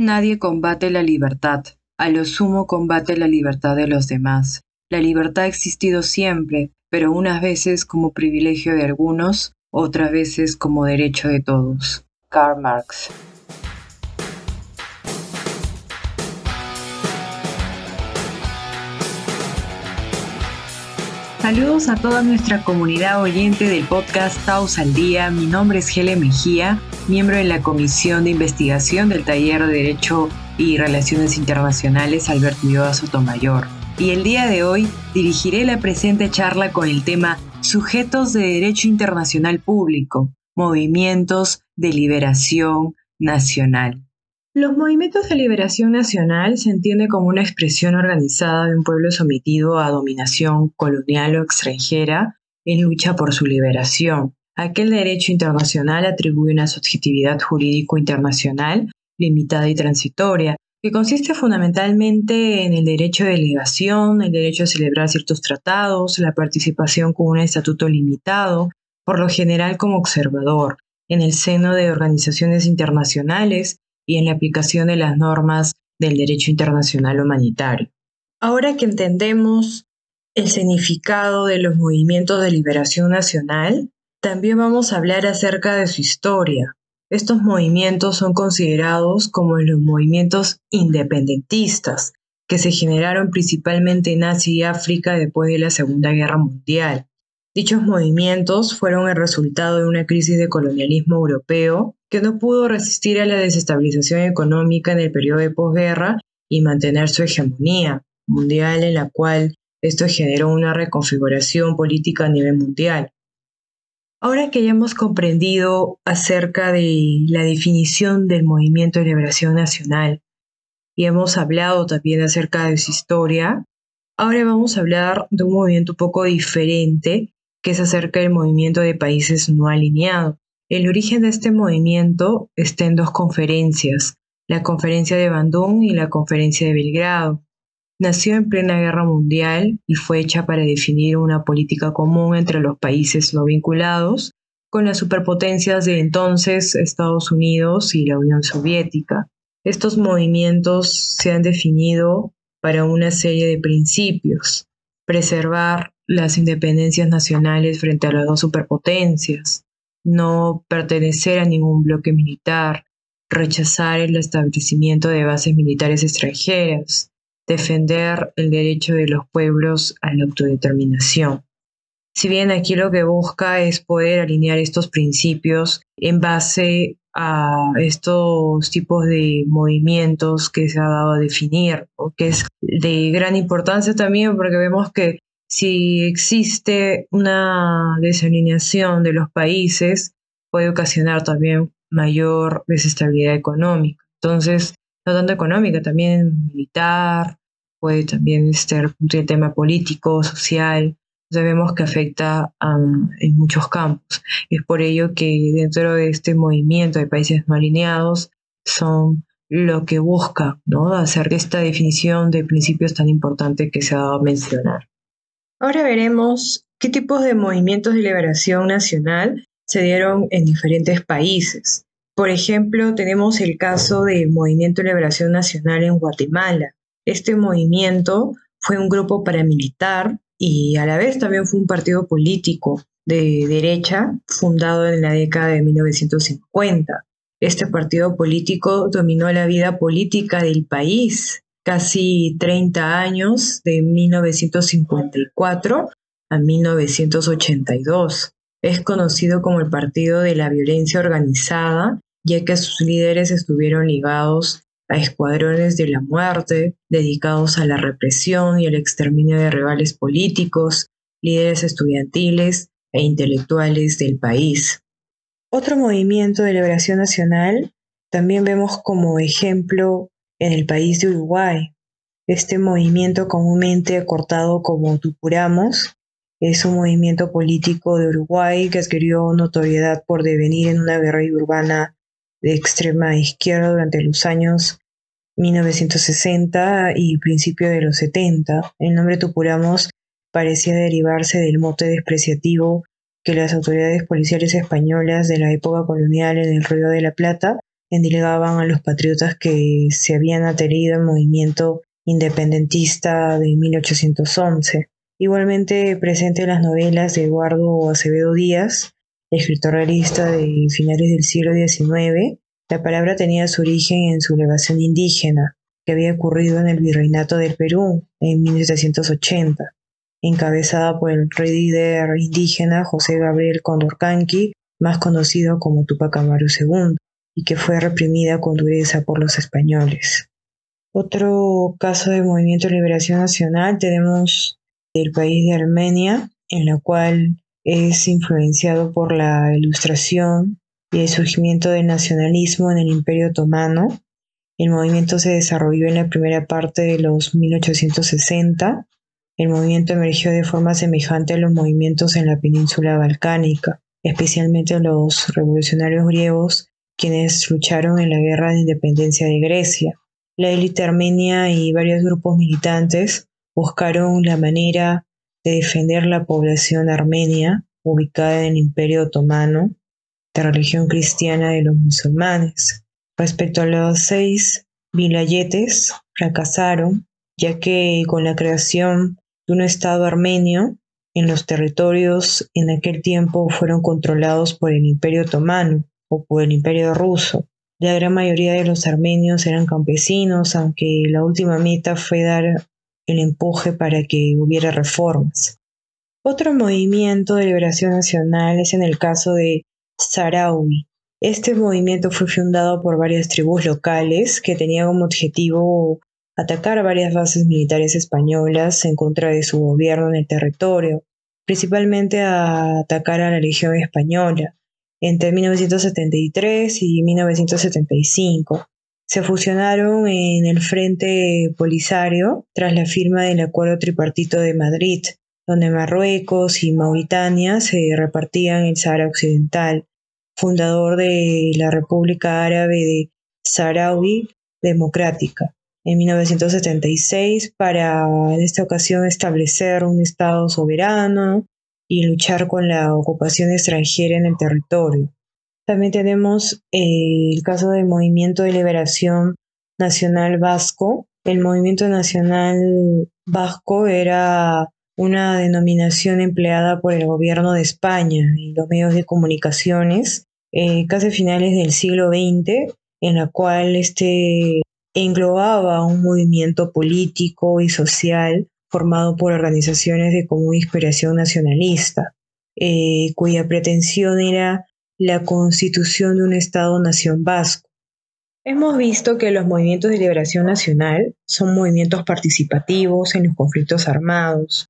Nadie combate la libertad, a lo sumo combate la libertad de los demás. La libertad ha existido siempre, pero unas veces como privilegio de algunos, otras veces como derecho de todos. Karl Marx. Saludos a toda nuestra comunidad oyente del podcast Taos al Día. Mi nombre es Helen Mejía, miembro de la Comisión de Investigación del Taller de Derecho y Relaciones Internacionales Alberto Ulloa Sotomayor. Y el día de hoy dirigiré la presente charla con el tema Sujetos de Derecho Internacional Público, Movimientos de Liberación Nacional. Los movimientos de liberación nacional se entiende como una expresión organizada de un pueblo sometido a dominación colonial o extranjera en lucha por su liberación. Aquel derecho internacional atribuye una subjetividad jurídico internacional limitada y transitoria, que consiste fundamentalmente en el derecho de delegación, el derecho a celebrar ciertos tratados, la participación con un estatuto limitado, por lo general como observador, en el seno de organizaciones internacionales y en la aplicación de las normas del derecho internacional humanitario. Ahora que entendemos el significado de los movimientos de liberación nacional, también vamos a hablar acerca de su historia. Estos movimientos son considerados como los movimientos independentistas, que se generaron principalmente en Asia y África después de la Segunda Guerra Mundial. Dichos movimientos fueron el resultado de una crisis de colonialismo europeo que no pudo resistir a la desestabilización económica en el periodo de posguerra y mantener su hegemonía mundial en la cual esto generó una reconfiguración política a nivel mundial. Ahora que ya hemos comprendido acerca de la definición del movimiento de liberación nacional y hemos hablado también acerca de su historia, ahora vamos a hablar de un movimiento un poco diferente que es acerca del movimiento de países no alineados. El origen de este movimiento está en dos conferencias, la conferencia de Bandung y la conferencia de Belgrado. Nació en plena guerra mundial y fue hecha para definir una política común entre los países no vinculados con las superpotencias de entonces Estados Unidos y la Unión Soviética. Estos movimientos se han definido para una serie de principios, preservar las independencias nacionales frente a las dos superpotencias, no pertenecer a ningún bloque militar, rechazar el establecimiento de bases militares extranjeras, defender el derecho de los pueblos a la autodeterminación. Si bien aquí lo que busca es poder alinear estos principios en base a estos tipos de movimientos que se ha dado a definir, que es de gran importancia también porque vemos que si existe una desalineación de los países, puede ocasionar también mayor desestabilidad económica. Entonces, no tanto económica, también militar, puede también ser un tema político, social. Sabemos que afecta en muchos campos. Es por ello que dentro de este movimiento de países no alineados son lo que busca, ¿no? Hacer esta definición de principios tan importante que se ha dado a mencionar. Ahora veremos qué tipos de movimientos de liberación nacional se dieron en diferentes países. Por ejemplo, tenemos el caso del Movimiento de Liberación Nacional en Guatemala. Este movimiento fue un grupo paramilitar y a la vez también fue un partido político de derecha fundado en la década de 1950. Este partido político dominó la vida política del país casi 30 años, de 1954 a 1982. Es conocido como el Partido de la Violencia Organizada, ya que sus líderes estuvieron ligados a escuadrones de la muerte, dedicados a la represión y el exterminio de rivales políticos, líderes estudiantiles e intelectuales del país. Otro movimiento de liberación nacional también vemos como ejemplo en el país de Uruguay. Este movimiento comúnmente acortado como Tupuramos es un movimiento político de Uruguay que adquirió notoriedad por devenir en una guerrilla urbana de extrema izquierda durante los años 1960 y principio de los 70. El nombre Tupuramos parecía derivarse del mote despreciativo que las autoridades policiales españolas de la época colonial en el Río de la Plata endilgaban a los patriotas que se habían adherido al movimiento independentista de 1811. Igualmente presente en las novelas de Eduardo Acevedo Díaz, escritor realista de finales del siglo XIX, la palabra tenía su origen en su elevación indígena, que había ocurrido en el Virreinato del Perú en 1780, encabezada por el líder indígena José Gabriel Condorcanqui, más conocido como Tupac Amaru II, y que fue reprimida con dureza por los españoles. Otro caso de movimiento de liberación nacional tenemos el país de Armenia, en la cual es influenciado por la ilustración y el surgimiento del nacionalismo en el Imperio Otomano. El movimiento se desarrolló en la primera parte de los 1860. El movimiento emergió de forma semejante a los movimientos en la península balcánica, especialmente los revolucionarios griegos, quienes lucharon en la guerra de independencia de Grecia. La élite armenia y varios grupos militantes buscaron la manera de defender la población armenia ubicada en el Imperio Otomano religión cristiana de los musulmanes. Respecto a los seis vilayetes, fracasaron, ya que con la creación de un Estado armenio, en los territorios en aquel tiempo fueron controlados por el Imperio Otomano o por el Imperio Ruso. La gran mayoría de los armenios eran campesinos, aunque la última meta fue dar el empuje para que hubiera reformas. Otro movimiento de liberación nacional es en el caso de Saharaui. Este movimiento fue fundado por varias tribus locales que tenían como objetivo atacar varias bases militares españolas en contra de su gobierno en el territorio, principalmente a atacar a la Legión Española entre 1973 y 1975. Se fusionaron en el Frente Polisario tras la firma del Acuerdo Tripartito de Madrid, donde Marruecos y Mauritania se repartían el Sahara Occidental, fundador de la República Árabe de Saharaui Democrática en 1976 para en esta ocasión establecer un Estado soberano y luchar con la ocupación extranjera en el territorio. También tenemos eh, el caso del Movimiento de Liberación Nacional Vasco. El Movimiento Nacional Vasco era una denominación empleada por el gobierno de España y los medios de comunicaciones eh, casi finales del siglo XX, en la cual este englobaba un movimiento político y social formado por organizaciones de común inspiración nacionalista, eh, cuya pretensión era la constitución de un Estado-nación vasco. Hemos visto que los movimientos de liberación nacional son movimientos participativos en los conflictos armados,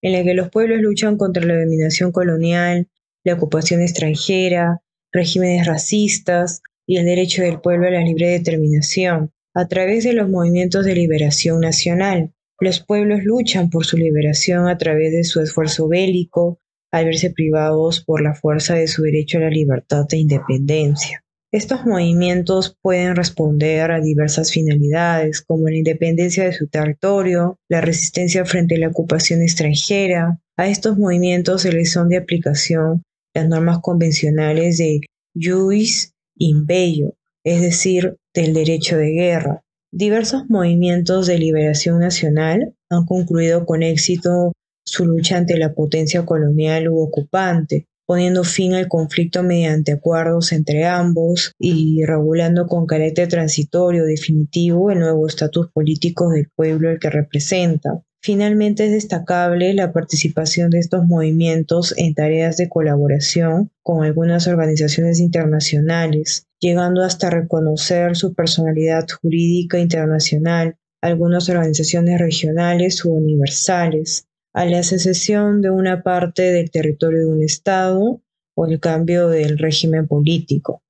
en el que los pueblos luchan contra la dominación colonial, la ocupación extranjera, regímenes racistas y el derecho del pueblo a la libre determinación. A través de los movimientos de liberación nacional, los pueblos luchan por su liberación a través de su esfuerzo bélico, al verse privados por la fuerza de su derecho a la libertad e independencia. Estos movimientos pueden responder a diversas finalidades, como la independencia de su territorio, la resistencia frente a la ocupación extranjera. A estos movimientos se les son de aplicación las normas convencionales de Juis in bello, es decir, del derecho de guerra. Diversos movimientos de liberación nacional han concluido con éxito su lucha ante la potencia colonial u ocupante, poniendo fin al conflicto mediante acuerdos entre ambos y regulando con carácter transitorio definitivo el nuevo estatus político del pueblo al que representa. Finalmente es destacable la participación de estos movimientos en tareas de colaboración con algunas organizaciones internacionales, llegando hasta reconocer su personalidad jurídica internacional, algunas organizaciones regionales u universales, a la secesión de una parte del territorio de un Estado o el cambio del régimen político.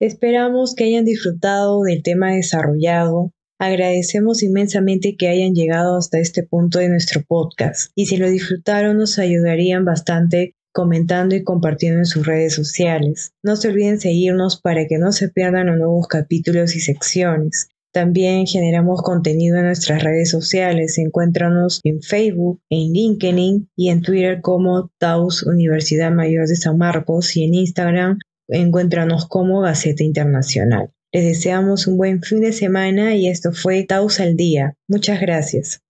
Esperamos que hayan disfrutado del tema desarrollado. Agradecemos inmensamente que hayan llegado hasta este punto de nuestro podcast y si lo disfrutaron nos ayudarían bastante comentando y compartiendo en sus redes sociales. No se olviden seguirnos para que no se pierdan los nuevos capítulos y secciones. También generamos contenido en nuestras redes sociales. Encuéntranos en Facebook, en LinkedIn y en Twitter como Taus Universidad Mayor de San Marcos y en Instagram encuéntranos como Gaceta Internacional. Les deseamos un buen fin de semana y esto fue Taus al Día. Muchas gracias.